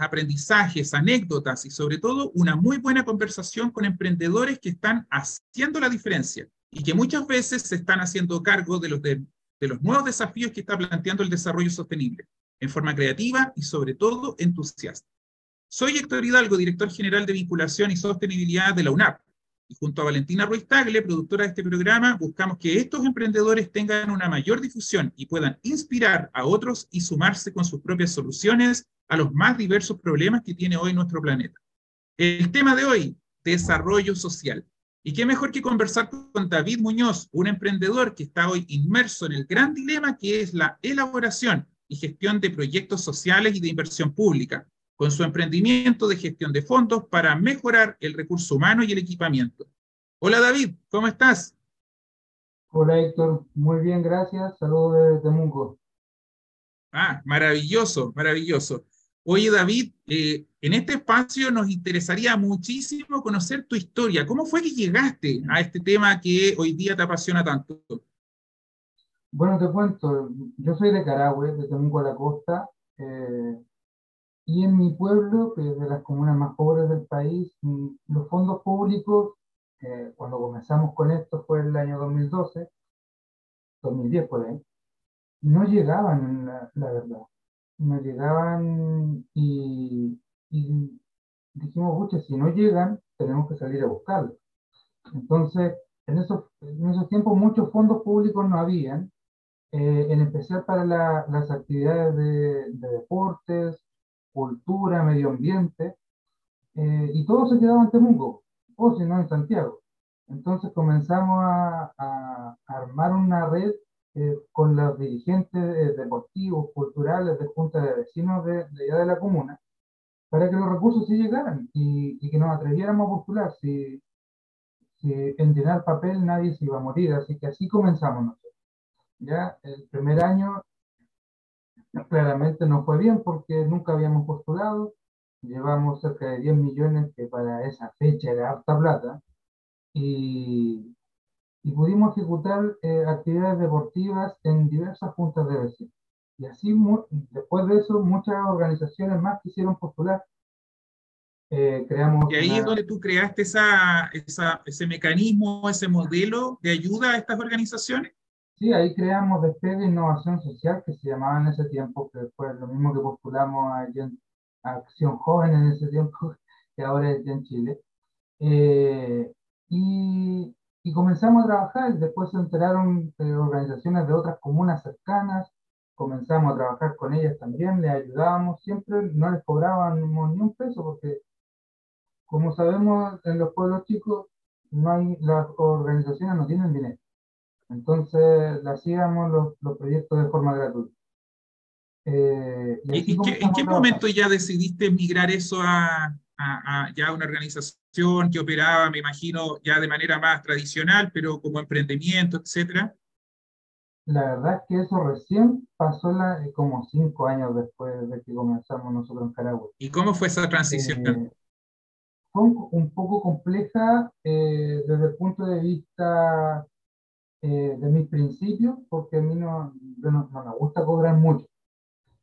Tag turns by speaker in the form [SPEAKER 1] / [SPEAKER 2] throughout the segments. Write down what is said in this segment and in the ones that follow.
[SPEAKER 1] aprendizajes, anécdotas y sobre todo una muy buena conversación con emprendedores que están haciendo la diferencia y que muchas veces se están haciendo cargo de los, de, los nuevos desafíos que está planteando el desarrollo sostenible, en forma creativa y sobre todo entusiasta. Soy Héctor Hidalgo, director general de vinculación y sostenibilidad de la UNAP, y junto a Valentina Ruiz Tagle, productora de este programa, buscamos que estos emprendedores tengan una mayor difusión y puedan inspirar a otros y sumarse con sus propias soluciones a los más diversos problemas que tiene hoy nuestro planeta. El tema de hoy, desarrollo social. Y qué mejor que conversar con David Muñoz, un emprendedor que está hoy inmerso en el gran dilema que es la elaboración y gestión de proyectos sociales y de inversión pública, con su emprendimiento de gestión de fondos para mejorar el recurso humano y el equipamiento. Hola David, ¿cómo estás?
[SPEAKER 2] Hola Héctor, muy bien, gracias. Saludos desde Temuco.
[SPEAKER 1] Ah, maravilloso, maravilloso. Oye David, eh, en este espacio nos interesaría muchísimo conocer tu historia. ¿Cómo fue que llegaste a este tema que hoy día te apasiona tanto?
[SPEAKER 2] Bueno, te cuento, yo soy de Carahue, de Temuco a la costa. Eh, y en mi pueblo, que es de las comunas más pobres del país, mm, los fondos públicos, eh, cuando comenzamos con esto fue el año 2012, 2010 por ahí, no llegaban, la, la verdad. No llegaban y, y dijimos, pucha, si no llegan, tenemos que salir a buscarlos. Entonces, en esos, en esos tiempos muchos fondos públicos no habían, eh, en especial para la, las actividades de, de deportes, cultura, medio ambiente, eh, y todo se quedaba en Temuco, o si no en Santiago. Entonces comenzamos a, a, armar una red eh, con los dirigentes eh, deportivos, culturales, de junta de vecinos de, de, allá de la comuna, para que los recursos sí llegaran y, y que nos atreviéramos a postular. Si, si en llenar papel nadie se iba a morir, así que así comenzamos nosotros. Ya el primer año claramente no fue bien porque nunca habíamos postulado, llevamos cerca de 10 millones, que para esa fecha era harta plata, y, y pudimos ejecutar eh, actividades deportivas en diversas juntas de vecinos. Y así, después de eso, muchas organizaciones más quisieron postular.
[SPEAKER 1] Eh, creamos y ahí una... es donde tú creaste esa, esa, ese mecanismo, ese modelo de ayuda a estas organizaciones.
[SPEAKER 2] Sí, ahí creamos Despegue Innovación Social, que se llamaba en ese tiempo, que fue lo mismo que postulamos a, a Acción Joven en ese tiempo, que ahora es en Chile. Eh, y, y, comenzamos a trabajar, después se enteraron eh, organizaciones de otras comunas cercanas, comenzamos a trabajar con ellas también, les ayudábamos, siempre no les cobrábamos ni un peso, porque como sabemos en los pueblos chicos, no hay, las organizaciones no tienen dinero. Entonces, hacíamos los, los, proyectos de forma gratuita.
[SPEAKER 1] Eh, y ¿Y qué, ¿En qué momento ya decidiste migrar eso a, a, a, ya una organización que operaba, me imagino, ya de manera más tradicional, pero como emprendimiento, etcétera?
[SPEAKER 2] La verdad es que eso recién pasó la, como cinco años después de que comenzamos nosotros en Caragua.
[SPEAKER 1] ¿Y cómo fue esa transición?
[SPEAKER 2] Eh, fue un, un, poco compleja eh, desde el punto de vista eh, de mis principios, porque a mí no, no, no, me gusta cobrar mucho.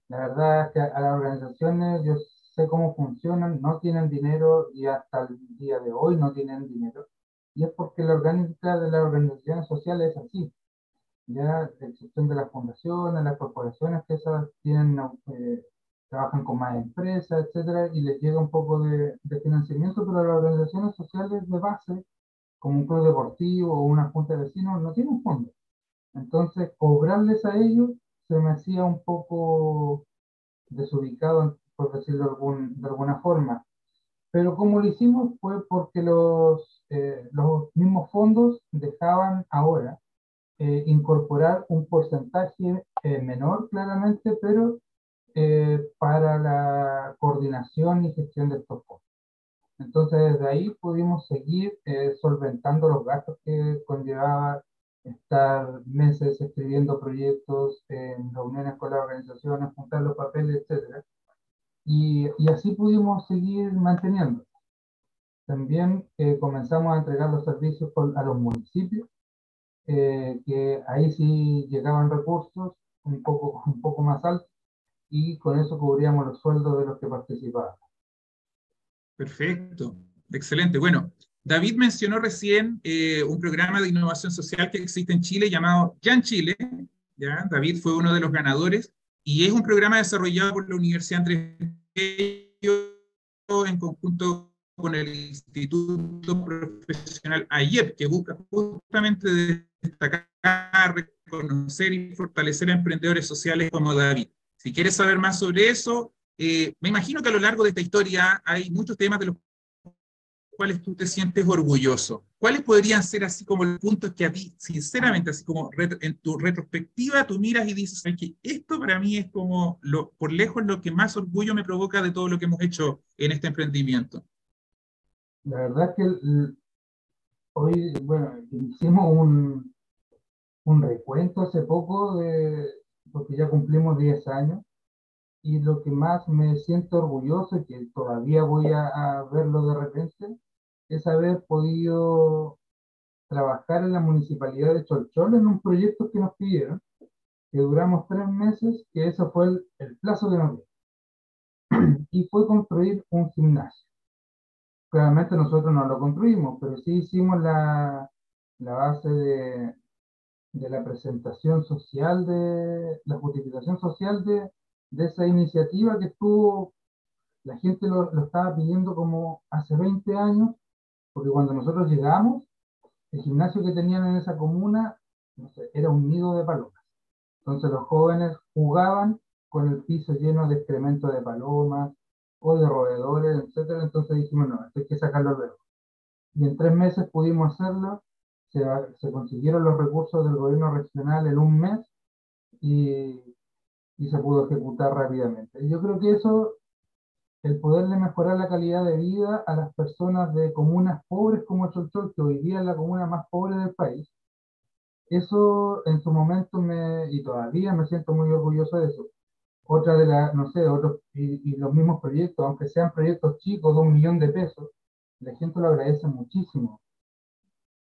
[SPEAKER 2] La verdad es que a las organizaciones yo sé cómo funcionan, no tienen dinero y hasta el día de hoy no tienen dinero. Y es porque la orgánica de las organizaciones sociales es así. Ya, excepción de las fundaciones, las corporaciones que esas tienen, eh, trabajan con más empresas, etcétera, y les llega un poco de, de financiamiento, pero las organizaciones sociales de base como un club deportivo o una junta de vecinos, no tienen fondo. Entonces, cobrarles a ellos se me hacía un poco desubicado, por decirlo de, algún, de alguna forma. Pero como lo hicimos fue porque los, eh, los mismos fondos dejaban ahora eh, incorporar un porcentaje eh, menor, claramente, pero eh, para la coordinación y gestión de estos fondos. Entonces desde ahí pudimos seguir eh, solventando los gastos que conllevaba estar meses escribiendo proyectos, en reuniones con las organizaciones, juntar los papeles, etc. Y, y así pudimos seguir manteniendo. También eh, comenzamos a entregar los servicios a los municipios, eh, que ahí sí llegaban recursos un poco, un poco más altos y con eso cubríamos los sueldos de los que participaban.
[SPEAKER 1] Perfecto, excelente. Bueno, David mencionó recién eh, un programa de innovación social que existe en Chile llamado Ya en Chile. ¿ya? David fue uno de los ganadores y es un programa desarrollado por la Universidad Andrés en conjunto con el Instituto Profesional AIEP, que busca justamente destacar, reconocer y fortalecer a emprendedores sociales como David. Si quieres saber más sobre eso, eh, me imagino que a lo largo de esta historia hay muchos temas de los cuales tú te sientes orgulloso. ¿Cuáles podrían ser así como los puntos que a ti, sinceramente, así como en tu retrospectiva, tú miras y dices, que esto para mí es como lo, por lejos lo que más orgullo me provoca de todo lo que hemos hecho en este emprendimiento?
[SPEAKER 2] La verdad es que hoy, bueno, hicimos un, recuento hace poco, porque ya cumplimos 10 años, y lo que más me siento orgulloso y que todavía voy a, verlo de repente es haber podido trabajar en la municipalidad de Cholchol en un proyecto que nos pidieron, que duramos tres meses, que eso fue el, el plazo de nos. Y fue construir un gimnasio. Claramente nosotros no lo construimos, pero sí hicimos la, la base de, de la presentación social, de la justificación social de, de esa iniciativa que estuvo, la gente lo, lo, estaba pidiendo como hace 20 años, porque cuando nosotros llegamos, el gimnasio que tenían en esa comuna, no sé, era un nido de palomas. Entonces los jóvenes jugaban con el piso lleno de excremento de palomas o de roedores, etc. Entonces dijimos, no, esto hay que sacarlo luego. Y en tres meses pudimos hacerlo se, consiguieron los recursos del gobierno regional en un mes y, y se pudo ejecutar rápidamente. Yo creo que eso, el poderle mejorar la calidad de vida a las personas de comunas pobres como Cholchol, que hoy día es la comuna más pobre del país, eso en su momento me, y todavía me siento muy orgulloso de eso. Otra de las, no sé, otros, y, y, los mismos proyectos, aunque sean proyectos chicos de un millón de pesos, la gente lo agradece muchísimo.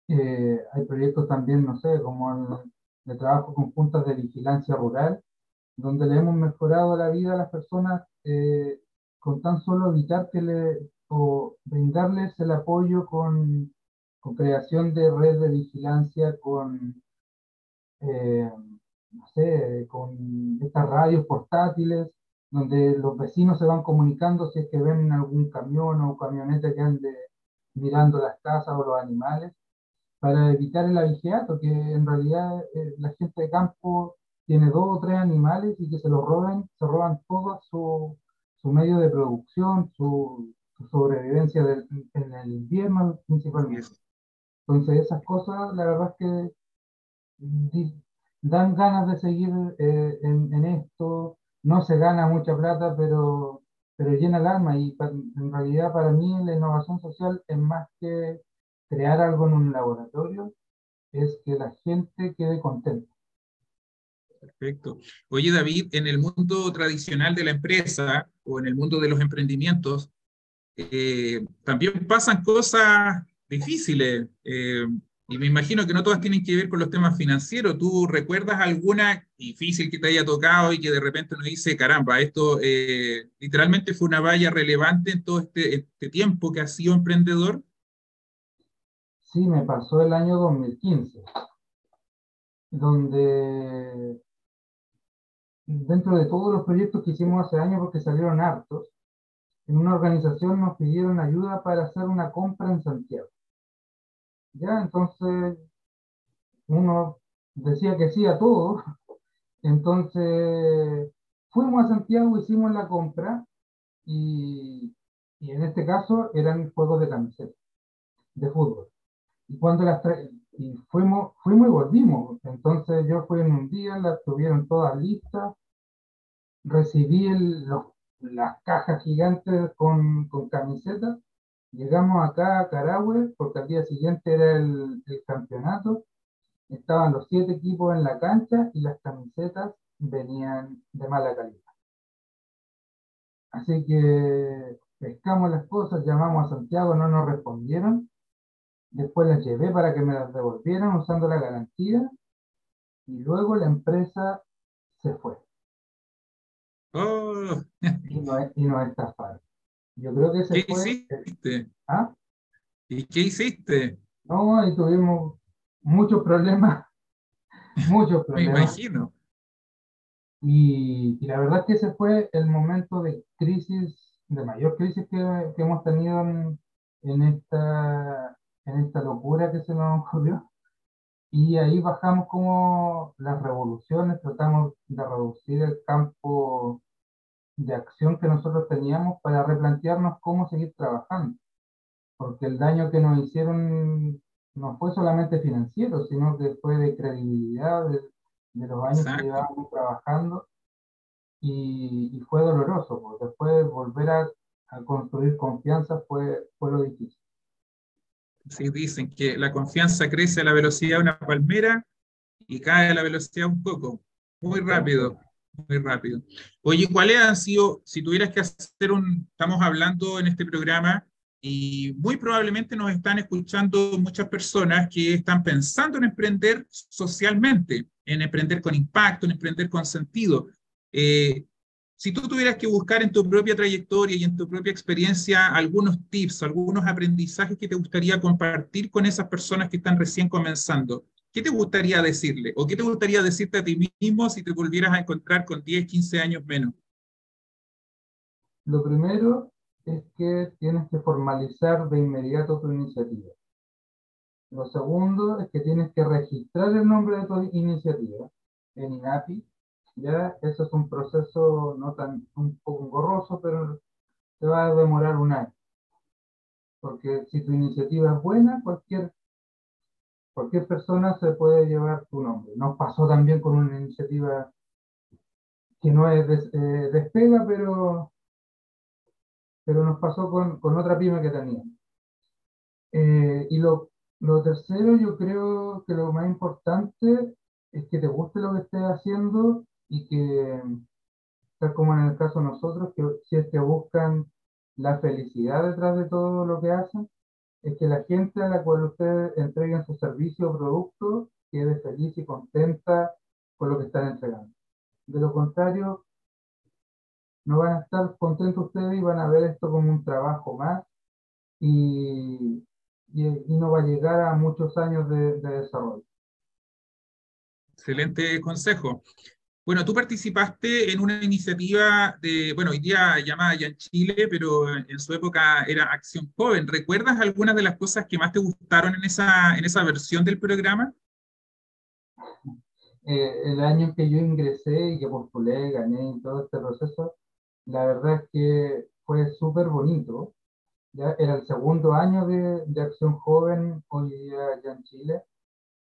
[SPEAKER 2] Eh, hay proyectos también, no sé, como el de trabajo con juntas de vigilancia rural, donde le hemos mejorado la vida a las personas eh, con tan solo evitar que le, o brindarles el apoyo con, creación de red de vigilancia, con, eh, no sé, con estas radios portátiles, donde los vecinos se van comunicando si es que ven algún camión o camioneta que ande mirando las casas o los animales para evitar el avigeato, que en realidad eh, la gente de campo tiene dos o tres animales y que se los roban, se roban todo su, su medio de producción, su, sobrevivencia en el invierno principalmente. Entonces esas cosas, la verdad es que dan ganas de seguir eh, en, en, esto. No se gana mucha plata, pero, pero llena el alma y en realidad para mí la innovación social es más que crear algo en un laboratorio es que la gente quede contenta.
[SPEAKER 1] Perfecto. Oye, David, en el mundo tradicional de la empresa o en el mundo de los emprendimientos, eh, también pasan cosas difíciles. Eh, y me imagino que no todas tienen que ver con los temas financieros. ¿Tú recuerdas alguna difícil que te haya tocado y que de repente uno dice, caramba, esto eh, literalmente fue una valla relevante en todo este, este tiempo que has sido emprendedor?
[SPEAKER 2] Sí, me pasó el año 2015, donde dentro de todos los proyectos que hicimos hace años, porque salieron hartos, en una organización nos pidieron ayuda para hacer una compra en Santiago. Ya, entonces uno decía que sí a todo. Entonces fuimos a Santiago, hicimos la compra y, y en este caso eran juegos de camiseta, de fútbol. Y cuando las y fuimos, fuimos y volvimos. Entonces yo fui en un día, las tuvieron todas listas, recibí el, los, las cajas gigantes con, con camisetas Llegamos acá a Carahue porque al día siguiente era el, el campeonato. Estaban los siete equipos en la cancha y las camisetas venían de mala calidad. Así que pescamos las cosas, llamamos a Santiago, no nos respondieron. Después las llevé para que me las devolvieran usando la garantía y luego la empresa se fue.
[SPEAKER 1] Oh.
[SPEAKER 2] Y, no, y nos estafaron. Yo creo que se
[SPEAKER 1] ¿Qué
[SPEAKER 2] fue.
[SPEAKER 1] hiciste?
[SPEAKER 2] ¿Ah?
[SPEAKER 1] ¿Y qué hiciste?
[SPEAKER 2] No, y tuvimos muchos problemas. muchos
[SPEAKER 1] Me
[SPEAKER 2] problemas.
[SPEAKER 1] imagino.
[SPEAKER 2] Y, y la verdad es que ese fue el momento de crisis, de mayor crisis que, que hemos tenido en, en esta, en esta locura que se nos ocurrió. Y ahí bajamos como las revoluciones, tratamos de reducir el campo de acción que nosotros teníamos para replantearnos cómo seguir trabajando. Porque el daño que nos hicieron no fue solamente financiero, sino que fue de credibilidad, de, de los años
[SPEAKER 1] Exacto.
[SPEAKER 2] que llevábamos trabajando. Y, y fue doloroso, porque después volver a, a construir confianza fue, fue lo difícil.
[SPEAKER 1] Sí, dicen que la confianza crece a la velocidad de una palmera y cae a la velocidad de un coco. Muy rápido, muy rápido. Oye, ¿cuáles han sido, si tuvieras que hacer un, estamos hablando en este programa y muy probablemente nos están escuchando muchas personas que están pensando en emprender socialmente, en emprender con impacto, en emprender con sentido. Eh, si tú tuvieras que buscar en tu propia trayectoria y en tu propia experiencia algunos tips, algunos aprendizajes que te gustaría compartir con esas personas que están recién comenzando, ¿qué te gustaría decirle? ¿O qué te gustaría decirte a ti mismo si te volvieras a encontrar con 10, 15 años menos?
[SPEAKER 2] Lo primero es que tienes que formalizar de inmediato tu iniciativa. Lo segundo es que tienes que registrar el nombre de tu iniciativa en INAPI. Ya, eso es un proceso no tan un poco engorroso, pero te va a demorar un año. Porque si tu iniciativa es buena, cualquier, cualquier persona se puede llevar tu nombre. Nos pasó también con una iniciativa que no es des- eh, despega, pero pero nos pasó con, con otra pyme que tenía. Eh, y lo, lo tercero, yo creo que lo más importante es que te guste lo que estés haciendo y que, tal como en el caso de nosotros, que si es que buscan la felicidad detrás de todo lo que hacen, es que la gente a la cual ustedes entreguen su servicio o producto quede feliz y contenta con lo que están entregando. De lo contrario, no van a estar contentos ustedes y van a ver esto como un trabajo más y, y, y no va a llegar a muchos años de, de desarrollo.
[SPEAKER 1] Excelente consejo. Bueno, tú participaste en una iniciativa de, bueno, hoy día llamada ya en Chile, pero en su época era Acción Joven. ¿Recuerdas algunas de las cosas que más te gustaron en esa, en esa versión del programa?
[SPEAKER 2] Eh, el año que yo ingresé y que postulé, gané y todo este proceso, la verdad es que fue súper bonito. Ya era el segundo año de, de Acción Joven hoy día allá en Chile.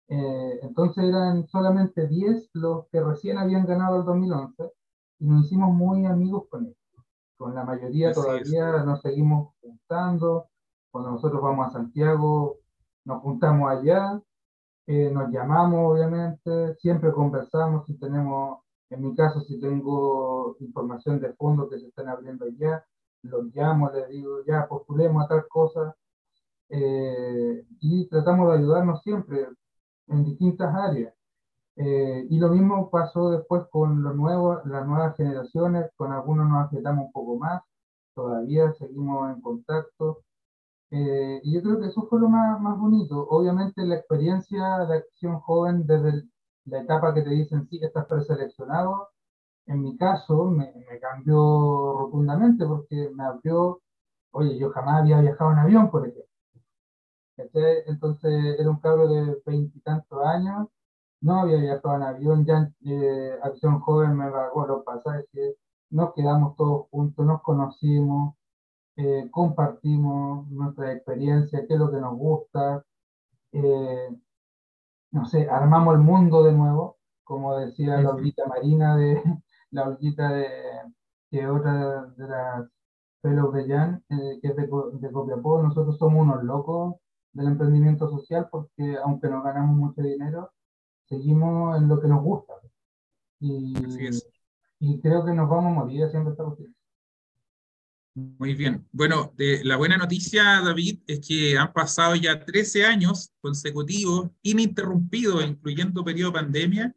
[SPEAKER 2] Eh, entonces eran solamente 10 los que recién habían ganado el 2011 y nos hicimos muy amigos con ellos. Con la mayoría
[SPEAKER 1] Así es.
[SPEAKER 2] todavía nos seguimos juntando. Cuando nosotros vamos a Santiago, nos juntamos allá, eh, nos llamamos obviamente, siempre conversamos si tenemos, en mi caso, si tengo información de fondo que se están abriendo allá, los llamo, les digo, ya postulemos a tal cosa. eh, y tratamos de ayudarnos siempre en distintas áreas. Eh, y lo mismo pasó después con los nuevos, las nuevas generaciones, con algunos nos afectamos un poco más, todavía seguimos en contacto. Eh, y yo creo que eso fue lo más, más bonito. Obviamente la experiencia de acción joven desde el- la etapa que te dicen, sí, estás preseleccionado, en mi caso me, me cambió rotundamente porque me abrió, oye, yo jamás había viajado en avión, por ejemplo. ¿Cachai? Entonces era un cabro de veintitantos años, no había viajado en avión, ya eh, Acción Joven me pagó los pasajes, nos quedamos todos juntos, nos conocimos, eh, compartimos nuestra experiencia, qué es lo que nos gusta, eh, no sé, armamos el mundo de nuevo, como decía la
[SPEAKER 1] Ujú.
[SPEAKER 2] Olguita Marina, de, la Olguita de, que otra de las Fellow de Jan, eh, que es de, de Copiapó, nosotros somos unos locos del emprendimiento social porque aunque no ganamos mucho dinero, seguimos en lo que nos gusta. Y, y creo que nos vamos a morir haciendo esta cuestión.
[SPEAKER 1] Muy bien. Bueno, la buena noticia, David, es que han pasado ya 13 años consecutivos, ininterrumpidos, incluyendo periodo pandemia,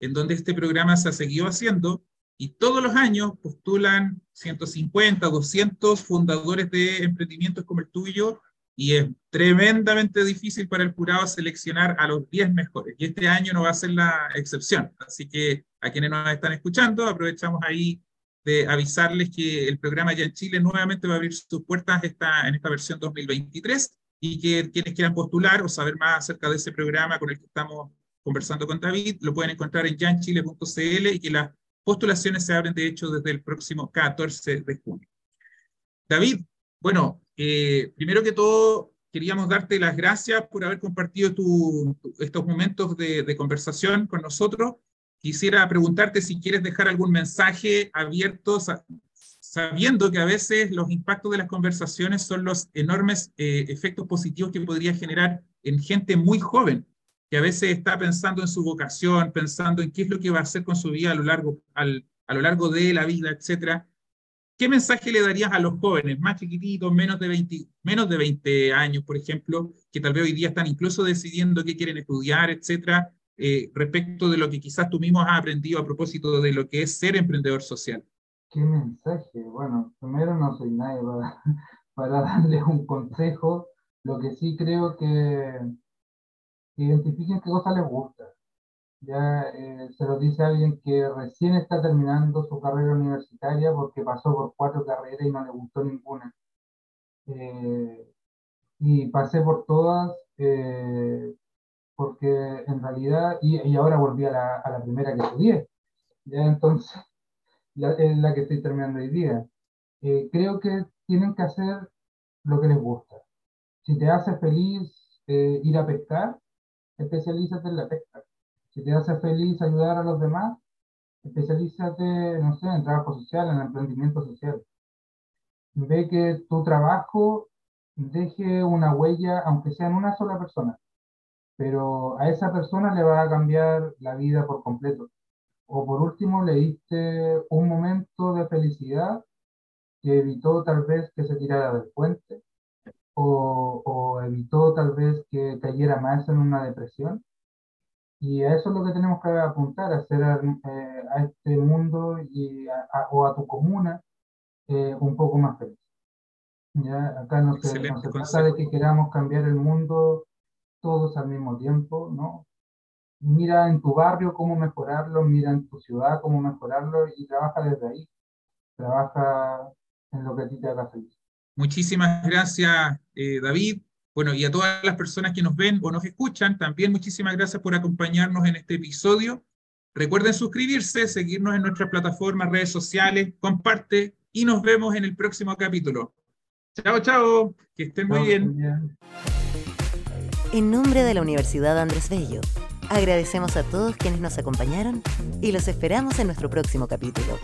[SPEAKER 1] en donde este programa se ha seguido haciendo y todos los años postulan 150, 200 fundadores de emprendimientos como el tuyo y es tremendamente difícil para el jurado seleccionar a los 10 mejores. Y este año no va a ser la excepción. Así que a quienes nos están escuchando, aprovechamos ahí de avisarles que el programa ya en Chile nuevamente va a abrir sus puertas esta, en esta versión 2023 y que quienes quieran postular o saber más acerca de ese programa con el que estamos conversando con David, lo pueden encontrar en yanchile.cl y que las postulaciones se abren de hecho desde el próximo 14 de junio. David, bueno, eh, primero que todo, queríamos darte las gracias por haber compartido estos momentos de, conversación con nosotros. Quisiera preguntarte si quieres dejar algún mensaje abierto, sabiendo que a veces los impactos de las conversaciones son los enormes eh, efectos positivos que podría generar en gente muy joven, que a veces está pensando en su vocación, pensando en qué es lo que va a hacer con su vida a lo largo, a lo largo de la vida, etcétera ¿Qué mensaje le darías a los jóvenes más chiquititos, menos de, 20, menos de 20 años, por ejemplo, que tal vez hoy día están incluso decidiendo qué quieren estudiar, etcétera, eh, respecto de lo que quizás tú mismo has aprendido a propósito de lo que es ser emprendedor social?
[SPEAKER 2] ¿Qué mensaje? Bueno, primero no soy nadie para, para darles un consejo. Lo que sí creo que, que identifiquen qué cosa les gusta ya eh, se lo dice alguien que recién está terminando su carrera universitaria porque pasó por cuatro carreras y no le gustó ninguna. Eh, y pasé por todas eh, porque en realidad, y, y, ahora volví a la, a la primera que estudié, ya entonces la, es la que estoy terminando hoy día. creo que tienen que hacer lo que les gusta. Si te hace feliz ir a pescar, especialízate en la pesca si te hace feliz ayudar a los demás, especialízate, no sé, en trabajo social, en emprendimiento social. Ve que tu trabajo deje una huella, aunque sea en una sola persona, pero a esa persona le va a cambiar la vida por completo. O por último, le diste un momento de felicidad que evitó tal vez que se tirara del puente, o, o evitó tal vez que cayera más en una depresión y a eso es lo que tenemos que apuntar, a hacer eh, a este mundo y o a tu comuna eh, un poco más feliz. ¿Ya? Acá no se, no se trata de que queramos cambiar el mundo todos al mismo tiempo, ¿no? Mira en tu barrio cómo mejorarlo, mira en tu ciudad cómo mejorarlo y trabaja desde ahí. Trabaja en lo que a ti te haga feliz.
[SPEAKER 1] Muchísimas gracias, eh, David. Bueno, y a todas las personas que nos ven o nos escuchan, también muchísimas gracias por acompañarnos en este episodio. Recuerden suscribirse, seguirnos en nuestras plataformas, redes sociales, comparte y nos vemos en el próximo capítulo. Chao, chao, que estén muy bien.
[SPEAKER 3] En nombre de la Universidad Andrés Bello, agradecemos a todos quienes nos acompañaron y los esperamos en nuestro próximo capítulo.